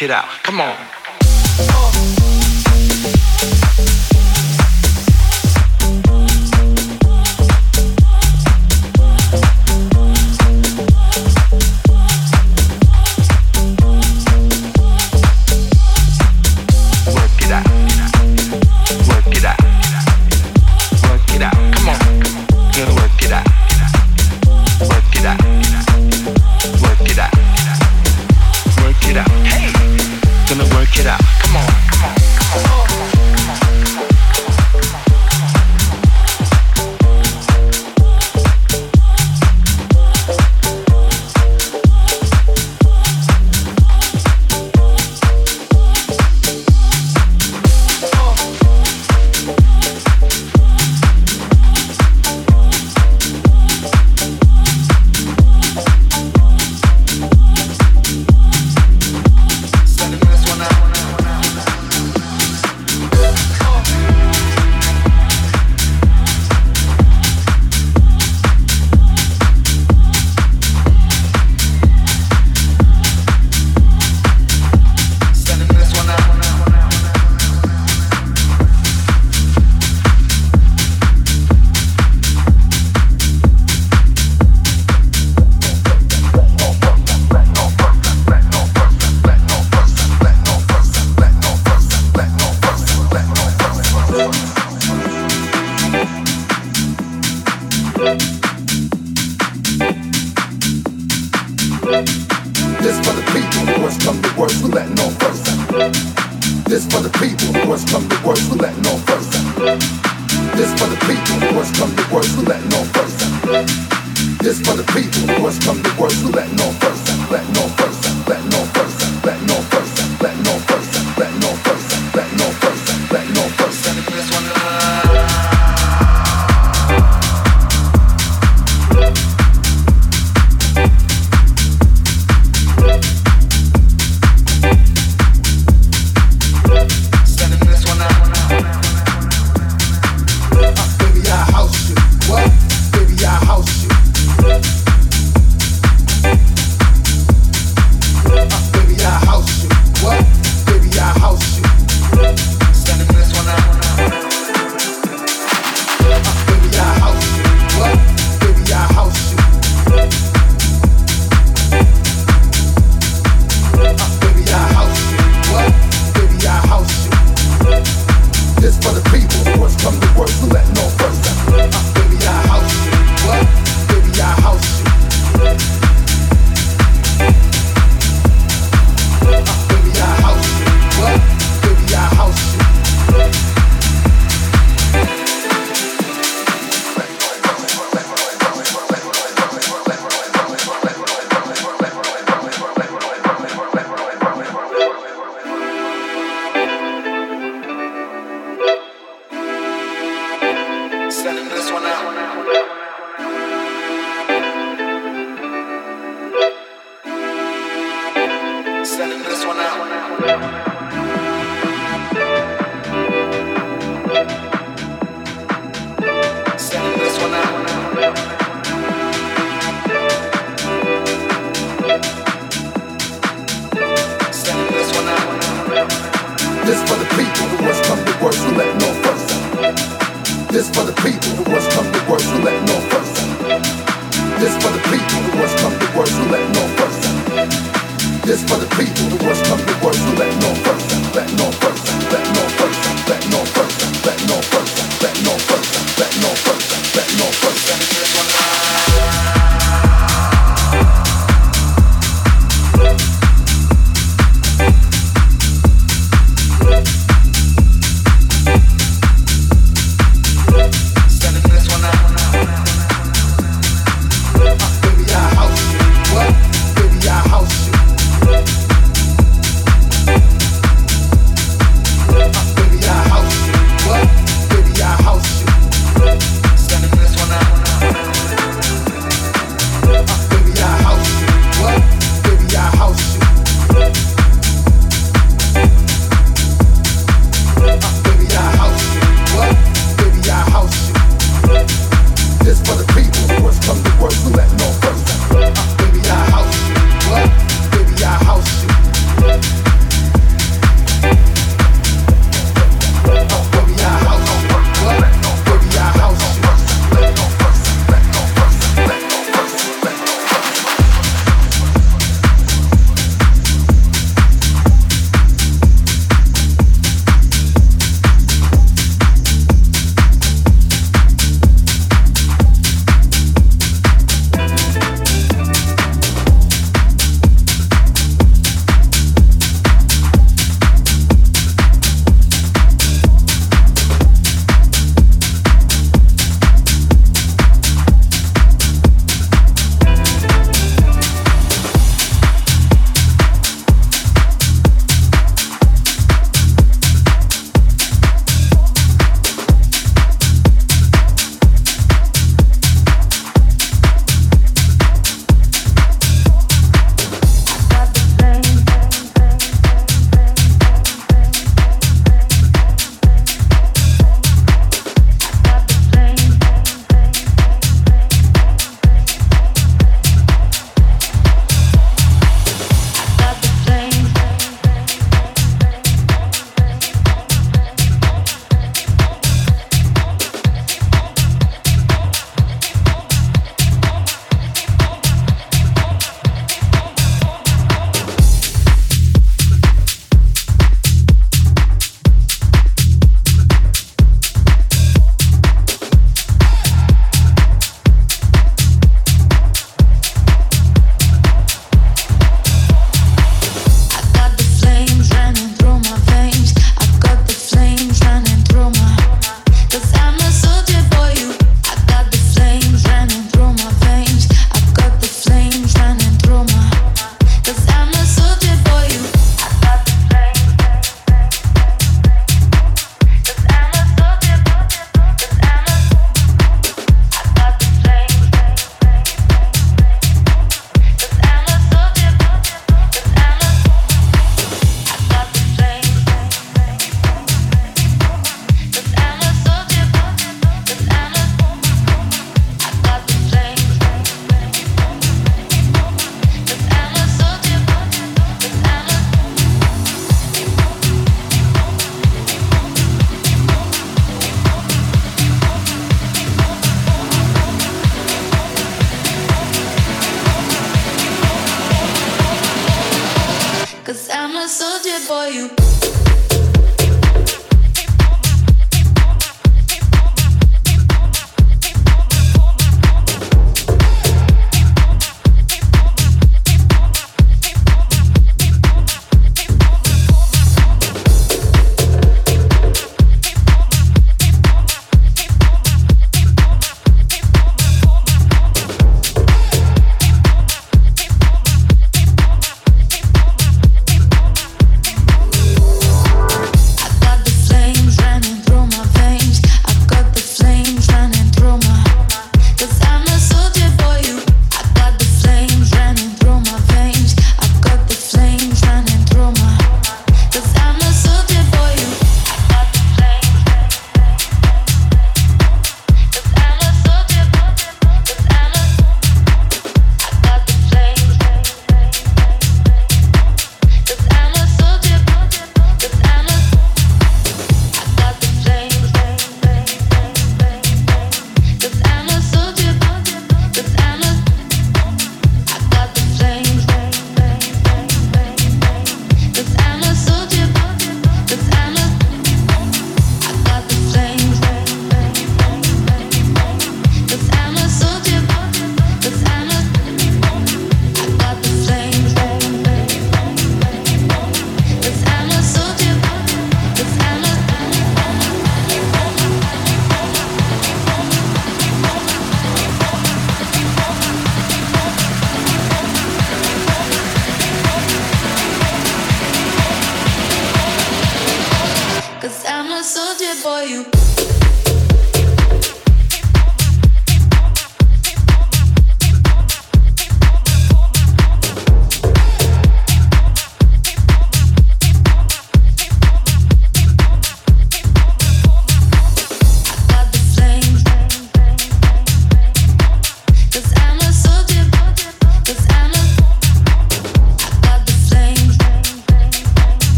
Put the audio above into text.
kid out. Come on.